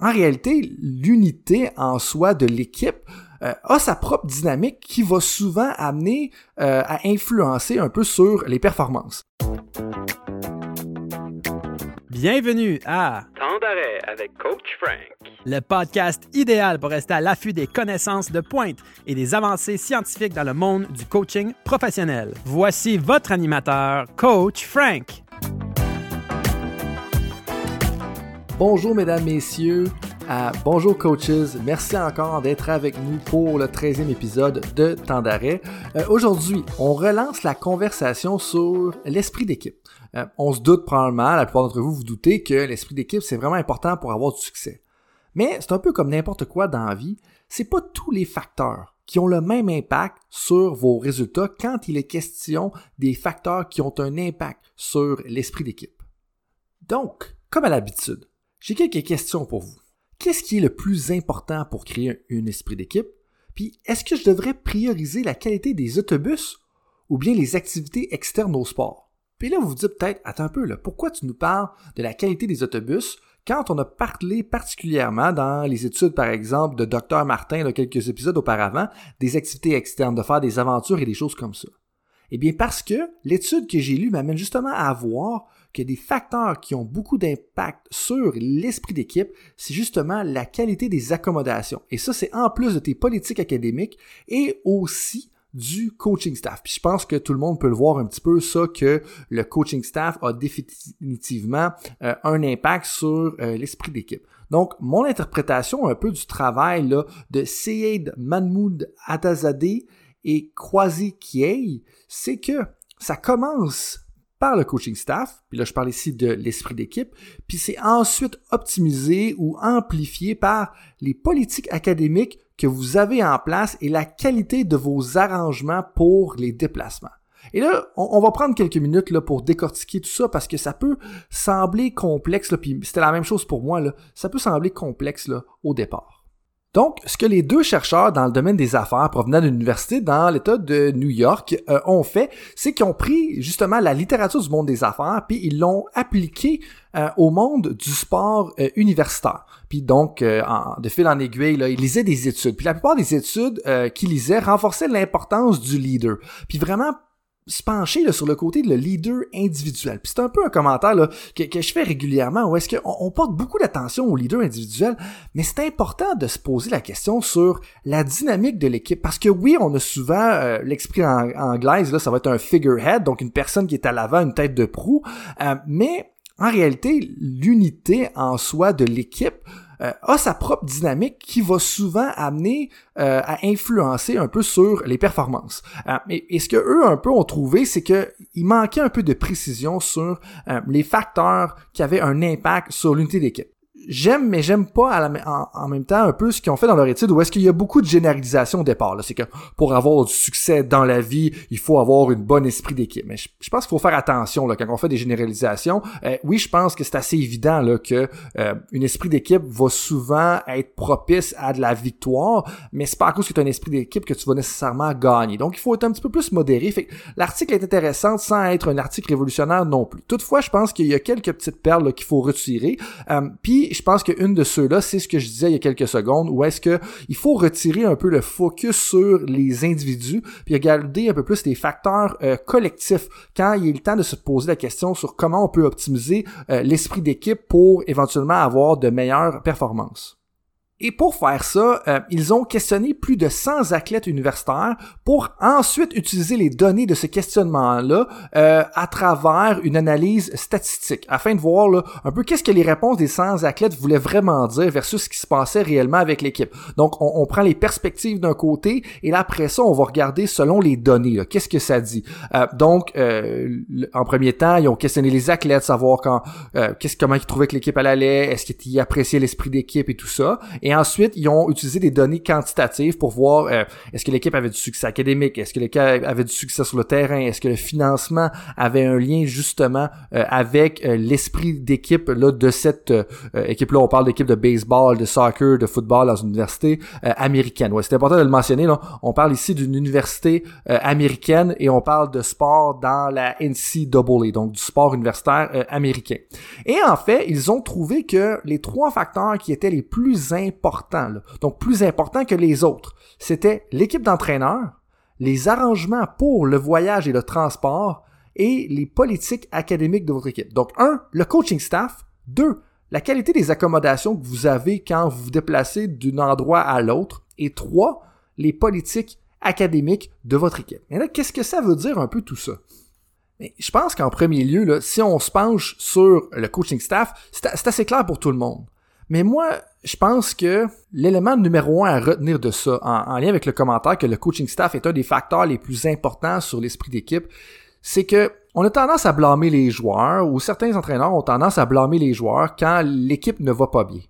en réalité, l'unité en soi de l'équipe euh, a sa propre dynamique qui va souvent amener euh, à influencer un peu sur les performances. Bienvenue à Temps d'arrêt avec Coach Frank. le podcast idéal pour rester à l'affût des connaissances de pointe et des avancées scientifiques dans le monde du coaching professionnel. Voici votre animateur, Coach Frank. Bonjour mesdames, messieurs, euh, bonjour coaches, merci encore d'être avec nous pour le 13e épisode de Temps d'arrêt. Euh, Aujourd'hui, on relance la conversation sur l'esprit d'équipe. Euh, on se doute probablement, la plupart d'entre vous vous doutez que l'esprit d'équipe c'est vraiment important pour avoir du succès. Mais c'est un peu comme n'importe quoi dans la vie, c'est pas tous les facteurs qui ont le même impact sur vos résultats quand il est question des facteurs qui ont un impact sur l'esprit d'équipe. Donc, comme à l'habitude, j'ai quelques questions pour vous. Qu'est-ce qui est le plus important pour créer un, esprit d'équipe? Puis, est-ce que je devrais prioriser la qualité des autobus ou bien les activités externes au sport? Puis là, vous vous dites peut-être, attends un peu, là, pourquoi tu nous parles de la qualité des autobus quand on a parlé particulièrement dans les études, par exemple, de Dr. Martin, là, quelques épisodes auparavant, des activités externes, de faire des aventures et des choses comme ça? Eh bien, parce que l'étude que j'ai lue m'amène justement à voir que des facteurs qui ont beaucoup d'impact sur l'esprit d'équipe, c'est justement la qualité des accommodations. Et ça, c'est en plus de tes politiques académiques et aussi du coaching staff. Puis je pense que tout le monde peut le voir un petit peu ça que le coaching staff a définitivement euh, un impact sur euh, l'esprit d'équipe. Donc mon interprétation un peu du travail de Seyed Mahmoud Atazadeh et Kwasi Kiei, c'est que ça commence par le coaching staff, puis là je parle ici de l'esprit d'équipe, puis c'est ensuite optimisé ou amplifié par les politiques académiques que vous avez en place et la qualité de vos arrangements pour les déplacements. Et là, on, va prendre quelques minutes là, pour décortiquer tout ça parce que ça peut sembler complexe, là, puis c'était la même chose pour moi, là, ça peut sembler complexe là, au départ. Donc, ce que les deux chercheurs dans le domaine des affaires provenant d'une université dans l'État de New York euh, ont fait, c'est qu'ils ont pris justement la littérature du monde des affaires, puis ils l'ont appliquée euh, au monde du sport euh, universitaire. Puis donc, de fil en aiguille, là, ils lisaient des études. Puis la plupart des études qu'ils lisaient renforçaient l'importance du leader. Puis vraiment se pencher sur le côté de le leader individuel. Puis c'est un peu un commentaire là, que, je fais régulièrement où est-ce qu'on on porte beaucoup d'attention au leader individuel, mais c'est important de se poser la question sur la dynamique de l'équipe. Parce que oui, on a souvent euh, l'exprit en, anglaise, là, ça va être un figurehead, donc une personne qui est à l'avant, une tête de proue, euh, mais en réalité, l'unité en soi de l'équipe euh, a sa propre dynamique qui va souvent amener euh, à influencer un peu sur les performances. Euh, et, ce que eux un peu ont trouvé, c'est que il manquait un peu de précision sur euh, les facteurs qui avaient un impact sur l'unité d'équipe j'aime, mais j'aime pas en, même temps un peu ce qu'ils ont fait dans leur étude, où est-ce qu'il y a beaucoup de généralisation au départ. C'est que pour avoir du succès dans la vie, il faut avoir une bonne esprit d'équipe. Mais je, je pense qu'il faut faire attention là, quand on fait des généralisations. Euh, oui, je pense que c'est assez évident là, que euh, une esprit d'équipe va souvent être propice à de la victoire, mais c'est pas à cause que tu as un esprit d'équipe que tu vas nécessairement gagner. Donc il faut être un petit peu plus modéré. Fait l'article est intéressant sans être un article révolutionnaire non plus. Toutefois, je pense qu'il y a quelques petites perles qu'il faut retirer. Euh, Puis je pense qu'une de ceux-là, c'est ce que je disais il y a quelques secondes, où est-ce que il faut retirer un peu le focus sur les individus, puis regarder un peu plus les facteurs euh, collectifs quand il est le temps de se poser la question sur comment on peut optimiser euh, l'esprit d'équipe pour éventuellement avoir de meilleures performances. Et pour faire ça, euh, ils ont questionné plus de 100 athlètes universitaires pour ensuite utiliser les données de ce questionnement-là euh, à travers une analyse statistique, afin de voir là, un peu qu'est-ce que les réponses des 100 athlètes voulaient vraiment dire versus ce qui se passait réellement avec l'équipe. Donc, on, on, prend les perspectives d'un côté, et là, après ça, on va regarder selon les données, qu'est-ce que ça dit. Euh, donc, en premier temps, ils ont questionné les athlètes, savoir quand, qu'est-ce, comment ils trouvaient que l'équipe allait, est-ce qu'ils appréciaient l'esprit d'équipe et tout ça. Et ensuite, ils ont utilisé des données quantitatives pour voir euh, est-ce que l'équipe avait du succès académique, est-ce que l'équipe avait du succès sur le terrain, est-ce que le financement avait un lien justement euh, avec euh, l'esprit d'équipe là de cette équipe-là. On parle d'équipe de baseball, de soccer, de football dans une université américaine. Ouais, c'est important de le mentionner. Là. On parle ici d'une université américaine et on parle de sport dans la NCAA, donc du sport universitaire américain. Et en fait, ils ont trouvé que les trois facteurs qui étaient les plus importants, donc plus importants que les autres, c'était l'équipe d'entraîneurs, les arrangements pour le voyage et le transport et les politiques académiques de votre équipe. Donc, un, le coaching staff. Deux, la qualité des accommodations que vous avez quand vous vous déplacez d'un endroit à l'autre. Et trois, les politiques académiques de votre équipe. Là, qu'est-ce que ça veut dire un peu tout ça? Je pense qu'en premier lieu, si on se penche sur le coaching staff, c'est assez clair pour tout le monde. Mais moi, je pense que l'élément numéro un à retenir de ça, en, lien avec le commentaire que le coaching staff est un des facteurs les plus importants sur l'esprit d'équipe, c'est que on a tendance à blâmer les joueurs, ou certains entraîneurs ont tendance à blâmer les joueurs quand l'équipe ne va pas bien.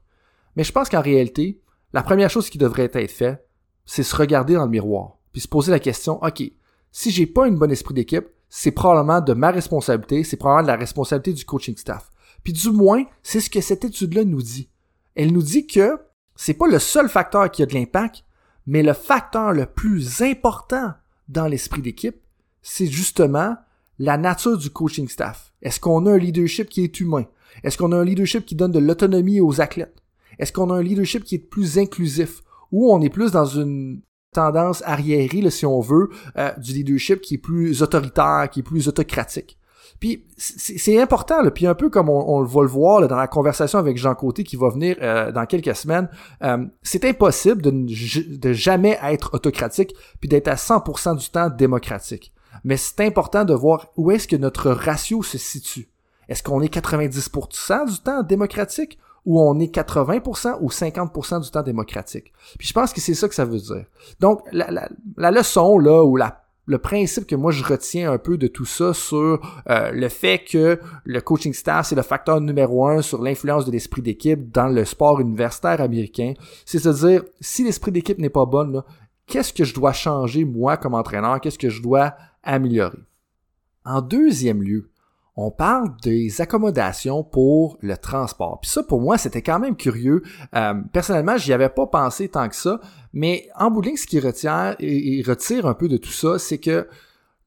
Mais je pense qu'en réalité, la première chose qui devrait être faite, c'est se regarder dans le miroir, puis se poser la question, OK, si j'ai pas une bonne esprit d'équipe, c'est probablement de ma responsabilité, c'est probablement de la responsabilité du coaching staff. Puis du moins, c'est ce que cette étude-là nous dit. Elle nous dit que c'est pas le seul facteur qui a de l'impact, mais le facteur le plus important dans l'esprit d'équipe, c'est justement la nature du coaching staff. Est-ce qu'on a un leadership qui est humain? Est-ce qu'on a un leadership qui donne de l'autonomie aux athlètes? Est-ce qu'on a un leadership qui est plus inclusif? Ou on est plus dans une tendance arriérée, si on veut, euh, du leadership qui est plus autoritaire, qui est plus autocratique? Puis c'est important, là, puis un peu comme on, va le voir dans la conversation avec Jean Côté qui va venir euh, dans quelques semaines, euh, c'est impossible de, de jamais être autocratique puis d'être à 100% du temps démocratique. Mais c'est important de voir où est-ce que notre ratio se situe. Est-ce qu'on est 90% du temps démocratique où on est 80% ou 50% du temps démocratique? Puis je pense que c'est ça que ça veut dire. Donc, la, la, leçon, là, ou la le principe que moi je retiens un peu de tout ça sur euh, le fait que le coaching staff c'est le facteur numéro un sur l'influence de l'esprit d'équipe dans le sport universitaire américain, c'est à dire si l'esprit d'équipe n'est pas bon, qu'est-ce que je dois changer moi comme entraîneur, qu'est-ce que je dois améliorer? En deuxième lieu, on parle des accommodations pour le transport. Puis ça, pour moi, c'était quand même curieux. Euh, personnellement, j'y avais pas pensé tant que ça, mais en bout ce qui retient et, retire un peu de tout ça, c'est que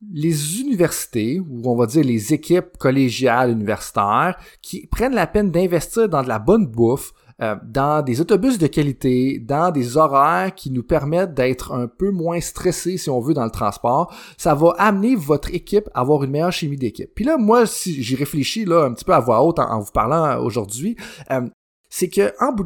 les universités, ou on va dire les équipes collégiales universitaires, qui prennent la peine d'investir dans de la bonne bouffe, euh, dans des autobus de qualité, dans des horaires qui nous permettent d'être un peu moins stressés, si on veut, dans le transport, ça va amener votre équipe à avoir une meilleure chimie d'équipe. Puis là, moi, si j'y réfléchis là un petit peu à voix haute en, vous parlant aujourd'hui, euh, c'est que en bout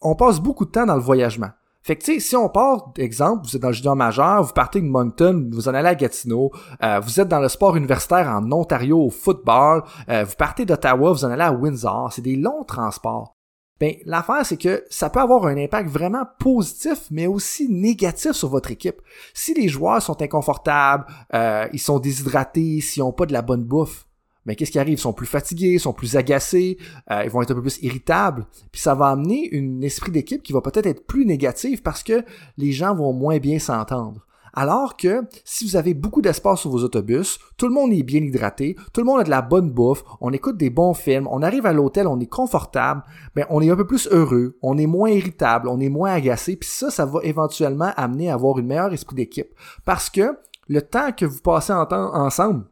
on passe beaucoup de temps dans le voyagement. Fait que, tu sais, si on part, exemple, vous êtes dans le junior majeur, vous partez de Moncton, vous en allez à Gatineau, euh, vous êtes dans le sport universitaire en Ontario au football, vous partez d'Ottawa, vous en allez à Windsor, c'est des longs transports. Ben, l'affaire, c'est que ça peut avoir un impact vraiment positif, mais aussi négatif sur votre équipe. Si les joueurs sont inconfortables, euh, ils sont déshydratés, s'ils n'ont pas de la bonne bouffe, mais ben, qu'est-ce qui arrive? Ils sont plus fatigués, ils sont plus agacés, euh, ils vont être un peu plus irritables. Puis ça va amener un esprit d'équipe qui va peut-être être plus négatif parce que les gens vont moins bien s'entendre. Alors que si vous avez beaucoup d'espace sur vos autobus, tout le monde est bien hydraté, tout le monde a de la bonne bouffe, on écoute des bons films, on arrive à l'hôtel, on est confortable, ben on est un peu plus heureux, on est moins irritable, on est moins agacé, puis ça, ça va éventuellement amener à avoir une meilleure esprit d'équipe. Parce que le temps que vous passez ensemble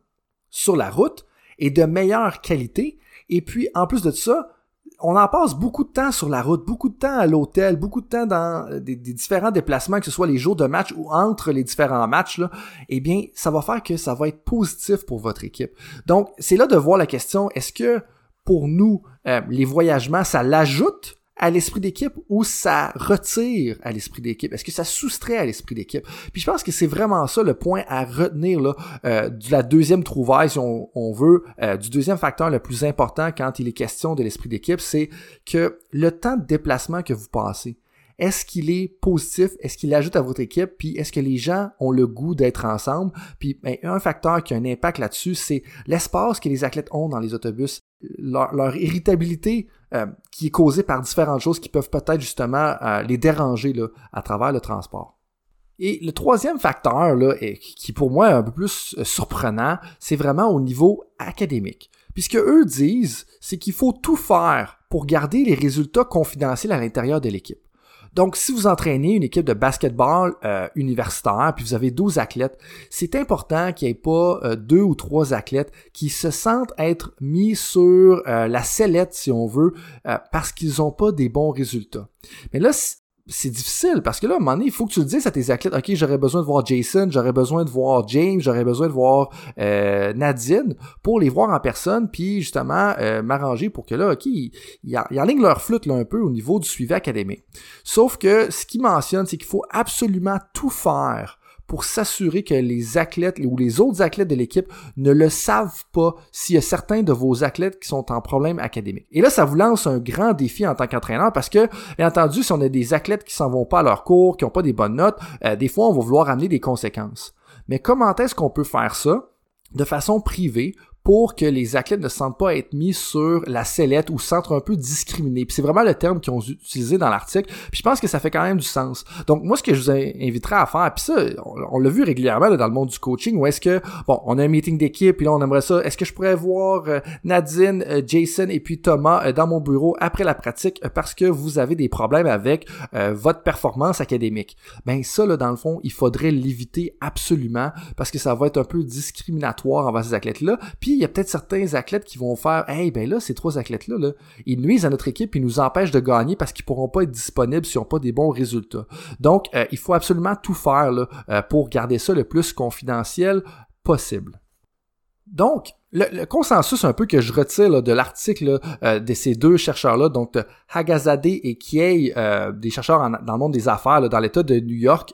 sur la route est de meilleure qualité, et puis en plus de ça, on en passe beaucoup de temps sur la route, beaucoup de temps à l'hôtel, beaucoup de temps dans euh, des, différents déplacements, que ce soit les jours de match ou entre les différents matchs, eh bien, ça va faire que ça va être positif pour votre équipe. Donc, c'est là de voir la question, est-ce que pour nous, euh, les voyagements, ça l'ajoute à l'esprit d'équipe ou ça retire à l'esprit d'équipe? Est-ce que ça soustrait à l'esprit d'équipe? Puis je pense que c'est vraiment ça le point à retenir là, euh, de la deuxième trouvaille, si on, veut, euh, du deuxième facteur le plus important quand il est question de l'esprit d'équipe, c'est que le temps de déplacement que vous passez, est-ce qu'il est positif? Est-ce qu'il ajoute à votre équipe? Puis est-ce que les gens ont le goût d'être ensemble? Puis ben, un facteur qui a un impact là-dessus, c'est l'espace que les athlètes ont dans les autobus. Leur, irritabilité euh, qui est causée par différentes choses qui peuvent peut-être justement euh, les déranger là, à travers le transport. Et le troisième facteur, là, qui pour moi est un peu plus surprenant, c'est vraiment au niveau académique. Puisque eux disent, c'est qu'il faut tout faire pour garder les résultats confidentiels à l'intérieur de l'équipe. Donc, si vous entraînez une équipe de basketball euh, universitaire, puis vous avez 12 athlètes, c'est important qu'il n'y ait pas euh, deux ou trois athlètes qui se sentent être mis sur euh, la sellette, si on veut, parce qu'ils n'ont pas des bons résultats. Mais là, c'est difficile parce que là, à un moment donné, il faut que tu le dises à tes athlètes, OK, j'aurais besoin de voir Jason, j'aurais besoin de voir James, j'aurais besoin de voir euh, Nadine pour les voir en personne, puis justement euh, m'arranger pour que là, OK, ils, ils, alignent leur flûte là, un peu au niveau du suivi académique. Sauf que ce qu'ils mentionnent, c'est qu'il faut absolument tout faire pour s'assurer que les athlètes ou les autres athlètes de l'équipe ne le savent pas s'il y a certains de vos athlètes qui sont en problème académique. Et là, ça vous lance un grand défi en tant qu'entraîneur parce que, bien entendu, si on a des athlètes qui s'en vont pas à leur cours, qui n'ont pas des bonnes notes, euh, des fois, on va vouloir amener des conséquences. Mais comment est-ce qu'on peut faire ça de façon privée pour que les athlètes ne se sentent pas être mis sur la sellette ou se sentent un peu discriminés. Puis c'est vraiment le terme qu'ils ont utilisé dans l'article. Puis je pense que ça fait quand même du sens. Donc moi, ce que je vous inviterais à faire, puis ça, on, l'a vu régulièrement dans le monde du coaching, où est-ce que, bon, on a un meeting d'équipe, puis là, on aimerait ça, est-ce que je pourrais voir euh, Nadine, euh, Jason et puis Thomas euh, dans mon bureau après la pratique parce que vous avez des problèmes avec votre performance académique? Ben ça, là, dans le fond, il faudrait l'éviter absolument parce que ça va être un peu discriminatoire envers ces athlètes-là. Puis il y a peut-être certains athlètes qui vont faire Hey, ben là, ces trois athlètes-là, là, ils nuisent à notre équipe et nous empêchent de gagner parce qu'ils pourront pas être disponibles s'ils n'ont pas des bons résultats. Donc, euh, il faut absolument tout faire euh, pour garder ça le plus confidentiel possible. Donc, le, consensus un peu que je retire de l'article euh, de ces deux chercheurs-là, donc Hagazade et Kiei, des chercheurs dans le monde des affaires dans l'État de New York,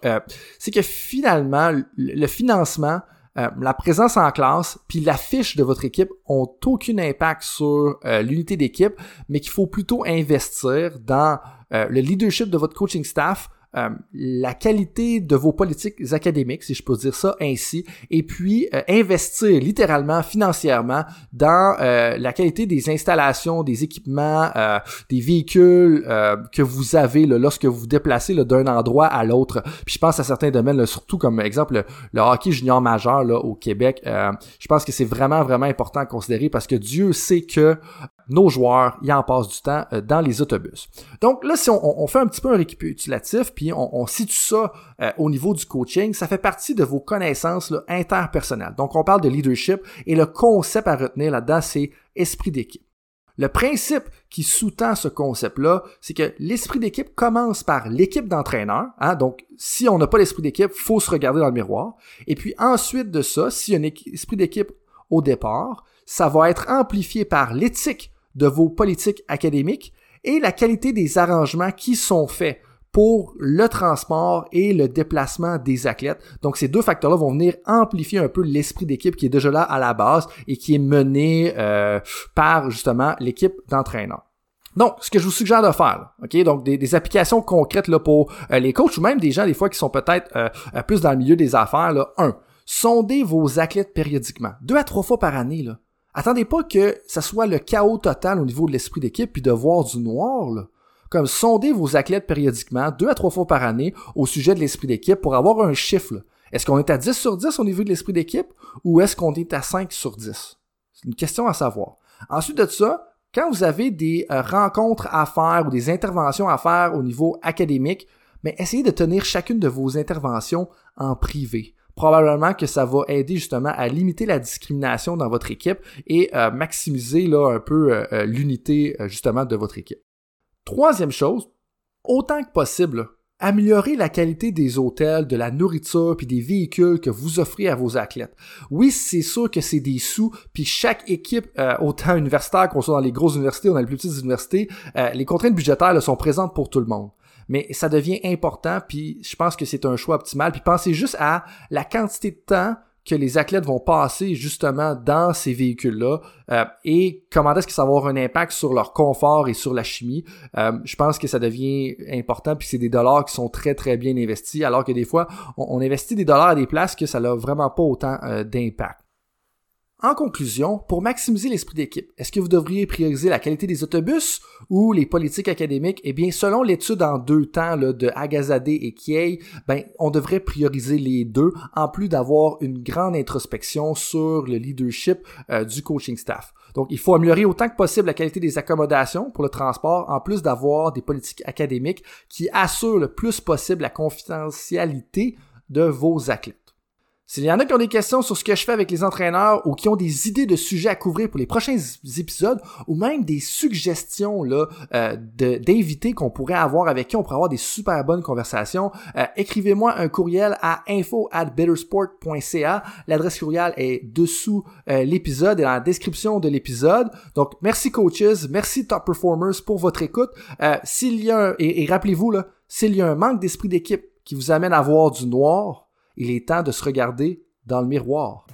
c'est que finalement, le financement euh, la présence en classe puis l'affiche de votre équipe ont aucun impact sur euh, l'unité d'équipe, mais qu'il faut plutôt investir dans euh, le leadership de votre coaching staff, euh, la qualité de vos politiques académiques, si je peux dire ça ainsi, et puis euh, investir littéralement financièrement dans euh, la qualité des installations, des équipements, des véhicules que vous avez lorsque vous vous déplacez d'un endroit à l'autre. Puis je pense à certains domaines, surtout comme exemple le, hockey junior majeur là, au Québec. je pense que c'est vraiment vraiment important à considérer parce que Dieu sait que nos joueurs y en passent du temps dans les autobus. Donc là, si on, on fait un petit peu un récapitulatif, puis on, situe ça euh, au niveau du coaching, ça fait partie de vos connaissances interpersonnelles. Donc on parle de leadership et le concept à retenir là-dedans, c'est esprit d'équipe. Le principe qui sous-tend ce concept-là, c'est que l'esprit d'équipe commence par l'équipe d'entraîneurs. Hein, donc, si on n'a pas l'esprit d'équipe, faut se regarder dans le miroir. Et puis ensuite de ça, s'il y a un esprit d'équipe au départ, ça va être amplifié par l'éthique de vos politiques académiques et la qualité des arrangements qui sont faits pour le transport et le déplacement des athlètes. Donc ces deux facteurs-là vont venir amplifier un peu l'esprit d'équipe qui est déjà là à la base et qui est mené euh, par justement l'équipe d'entraîneurs. Donc, ce que je vous suggère de faire, ok, donc des, applications concrètes là pour euh, les coachs ou même des gens des fois qui sont peut-être euh, plus dans le milieu des affaires. Là, un, sondez vos athlètes périodiquement, deux à trois fois par année. Là. Attendez pas que ça soit le chaos total au niveau de l'esprit d'équipe puis de voir du noir. Là comme sonder vos athlètes périodiquement, deux à trois fois par année, au sujet de l'esprit d'équipe pour avoir un chiffre. Est-ce qu'on est à 10 sur 10 au niveau de l'esprit d'équipe ou est-ce qu'on est à 5 sur 10? C'est une question à savoir. Ensuite de ça, quand vous avez des euh, rencontres à faire ou des interventions à faire au niveau académique, mais essayez de tenir chacune de vos interventions en privé. Probablement que ça va aider justement à limiter la discrimination dans votre équipe et euh, maximiser là, un peu euh, l'unité justement de votre équipe. Troisième chose, autant que possible, améliorer la qualité des hôtels, de la nourriture puis des véhicules que vous offrez à vos athlètes. Oui, c'est sûr que c'est des sous, puis chaque équipe, euh, autant universitaire qu'on soit dans les grosses universités ou dans les plus petites universités, euh, les contraintes budgétaires sont présentes pour tout le monde. Mais ça devient important, puis je pense que c'est un choix optimal. Puis pensez juste à la quantité de temps que les athlètes vont passer justement dans ces véhicules-là euh, et comment est-ce que ça va avoir un impact sur leur confort et sur la chimie. Euh, je pense que ça devient important puis c'est des dollars qui sont très très bien investis alors que des fois on, investit des dollars à des places que ça n'a vraiment pas autant euh, d'impact. En conclusion, pour maximiser l'esprit d'équipe, est-ce que vous devriez prioriser la qualité des autobus ou les politiques académiques? Eh bien, selon l'étude en deux temps là, de Agazadeh et Kiei, ben, on devrait prioriser les deux, en plus d'avoir une grande introspection sur le leadership euh, du coaching staff. Donc, il faut améliorer autant que possible la qualité des accommodations pour le transport, en plus d'avoir des politiques académiques qui assurent le plus possible la confidentialité de vos athlètes. S'il y en a qui ont des questions sur ce que je fais avec les entraîneurs ou qui ont des idées de sujets à couvrir pour les prochains épisodes ou même des suggestions là euh, d'invités qu'on pourrait avoir avec qui on pourrait avoir des super bonnes conversations, euh, écrivez-moi un courriel à info at bettersport.ca. L'adresse courriel est dessous euh, l'épisode et dans la description de l'épisode. Donc merci coaches, merci top performers pour votre écoute. s'il y a un, et, et rappelez-vous là, s'il y a un manque d'esprit d'équipe qui vous amène à voir du noir, il est temps de se regarder dans le miroir.